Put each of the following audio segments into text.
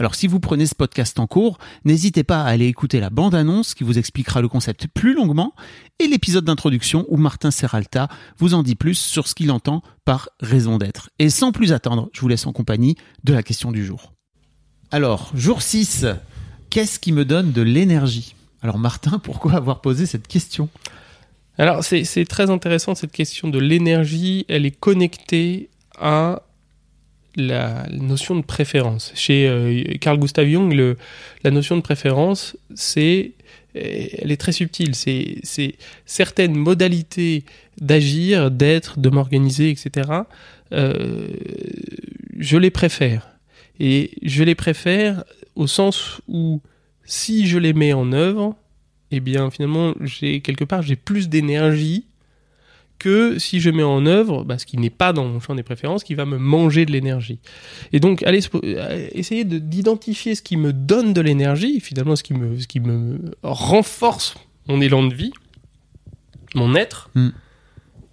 Alors si vous prenez ce podcast en cours, n'hésitez pas à aller écouter la bande-annonce qui vous expliquera le concept plus longuement et l'épisode d'introduction où Martin Serralta vous en dit plus sur ce qu'il entend par raison d'être. Et sans plus attendre, je vous laisse en compagnie de la question du jour. Alors, jour 6, qu'est-ce qui me donne de l'énergie? Alors Martin, pourquoi avoir posé cette question? Alors c'est très intéressant cette question de l'énergie, elle est connectée à la notion de préférence. Chez euh, Carl Gustav Jung, le, la notion de préférence, c'est, elle est très subtile. C'est, certaines modalités d'agir, d'être, de m'organiser, etc. Euh, je les préfère. Et je les préfère au sens où si je les mets en œuvre, eh bien finalement, j'ai quelque part, j'ai plus d'énergie que si je mets en œuvre bah, ce qui n'est pas dans mon champ des préférences, qui va me manger de l'énergie. Et donc, allez, euh, essayer d'identifier ce qui me donne de l'énergie, finalement ce qui, me, ce qui me renforce mon élan de vie, mon être. Hmm.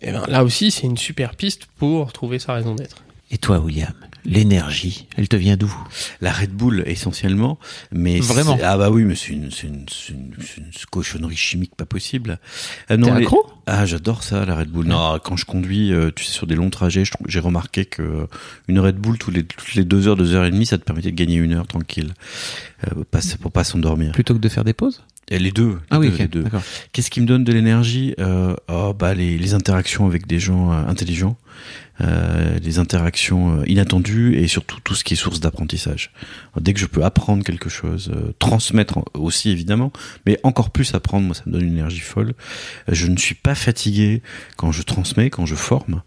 Et ben là aussi, c'est une super piste pour trouver sa raison d'être. Et toi, William L'énergie, elle te vient d'où? La Red Bull essentiellement, mais vraiment? Ah bah oui, mais c'est une, une, une, une, cochonnerie chimique pas possible. Euh, T'es accro? Ah j'adore ça la Red Bull. Non, quand je conduis, euh, tu sais sur des longs trajets, j'ai remarqué que une Red Bull tous les toutes les deux heures, deux heures et demie, ça te permettait de gagner une heure tranquille, euh, pour pas s'endormir. Plutôt que de faire des pauses? Et les deux. ah oui, les deux. Qu'est-ce qui me donne de l'énergie euh, oh, bah les, les, interactions avec des gens euh, intelligents, euh, les interactions euh, inattendues et surtout tout ce qui est source d'apprentissage. Dès que je peux apprendre quelque chose, euh, transmettre aussi évidemment, mais encore plus apprendre, moi ça me donne une énergie folle. Je ne suis pas fatigué quand je transmets, quand je forme.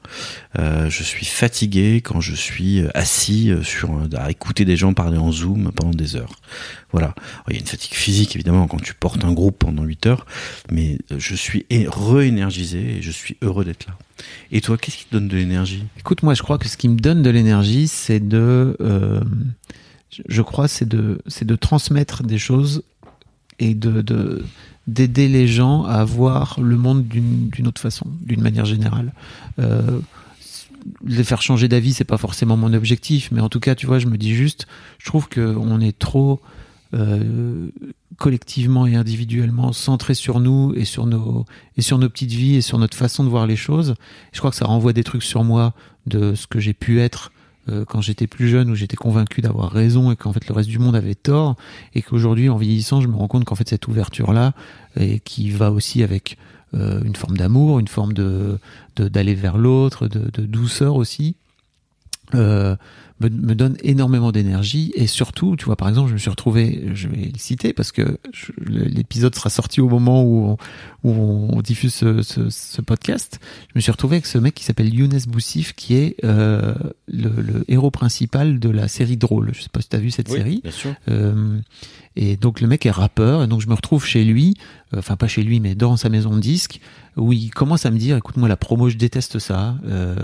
je suis fatigué quand je suis assis sur à écouter des gens parler en zoom pendant des heures. Voilà. Il y a une fatigue physique évidemment quand tu portes un groupe pendant 8 heures, mais je suis re-énergisé et je suis heureux d'être là. Et toi, qu'est-ce qui te donne de l'énergie? Écoute, moi, je crois que ce qui me donne de l'énergie, c'est de, euh, je crois, c'est de, de transmettre des choses et de, de d'aider les gens à voir le monde d'une autre façon, d'une manière générale. Euh, les faire changer d'avis, c'est pas forcément mon objectif, mais en tout cas, tu vois, je me dis juste, je trouve qu'on est trop euh, collectivement et individuellement centré sur nous et sur nos et sur nos petites vies et sur notre façon de voir les choses. Je crois que ça renvoie des trucs sur moi de ce que j'ai pu être euh, quand j'étais plus jeune où j'étais convaincu d'avoir raison et qu'en fait le reste du monde avait tort et qu'aujourd'hui en vieillissant je me rends compte qu'en fait cette ouverture là et qui va aussi avec une forme d'amour, une forme de d'aller vers l'autre, de, de, douceur aussi. Euh, me, donne énormément d'énergie et surtout, tu vois, par exemple, je me suis retrouvé, je vais le citer parce que l'épisode sera sorti au moment où on, où on diffuse ce, ce, ce, podcast. Je me suis retrouvé avec ce mec qui s'appelle Younes Boussif, qui est euh, le, le, héros principal de la série Drôle. Je sais pas si tu as vu cette série. Bien sûr. Euh, et donc le mec est rappeur, et donc je me retrouve chez lui, euh, enfin pas chez lui, mais dans sa maison de disques, où il commence à me dire, écoute, moi la promo, je déteste ça. Euh,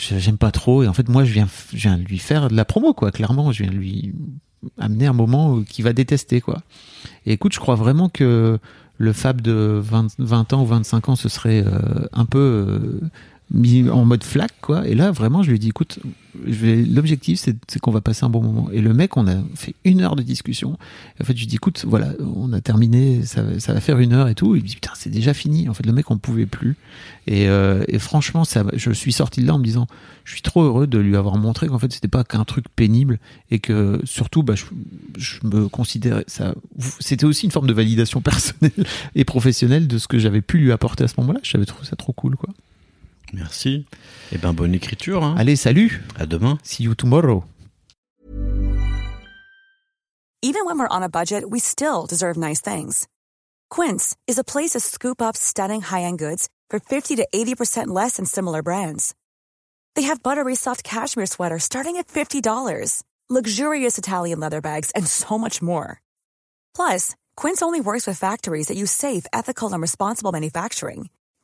j'aime pas trop. Et en fait moi je viens je viens lui faire de la promo quoi clairement. Je viens lui amener un moment qui va détester quoi. Et écoute je crois vraiment que le Fab de 20, 20 ans ou 25 ans ce serait euh, un peu euh, mis en mode flac quoi. Et là vraiment je lui dis écoute l'objectif c'est qu'on va passer un bon moment. Et le mec on a fait une heure de discussion. En fait je lui dis écoute voilà on a terminé ça, va faire une heure et tout. Il me dit putain c'est déjà fini. En fait le mec on pouvait plus. Et, euh, franchement je suis sorti de là en me disant je suis trop heureux de lui avoir montré qu'en fait c'était pas qu'un truc pénible et que surtout bah, je, je me considérais ça c'était aussi une forme de validation personnelle et professionnelle de ce que j'avais pu lui apporter à ce moment-là. J'avais trouvé ça trop cool quoi Merci. Et eh ben bonne écriture. Hein. Allez, salut. À demain. See you tomorrow. Even when we're on a budget, we still deserve nice things. Quince is a place to scoop up stunning high-end goods for 50 to 80% less than similar brands. They have buttery soft cashmere sweaters starting at $50, luxurious Italian leather bags, and so much more. Plus, Quince only works with factories that use safe, ethical, and responsible manufacturing.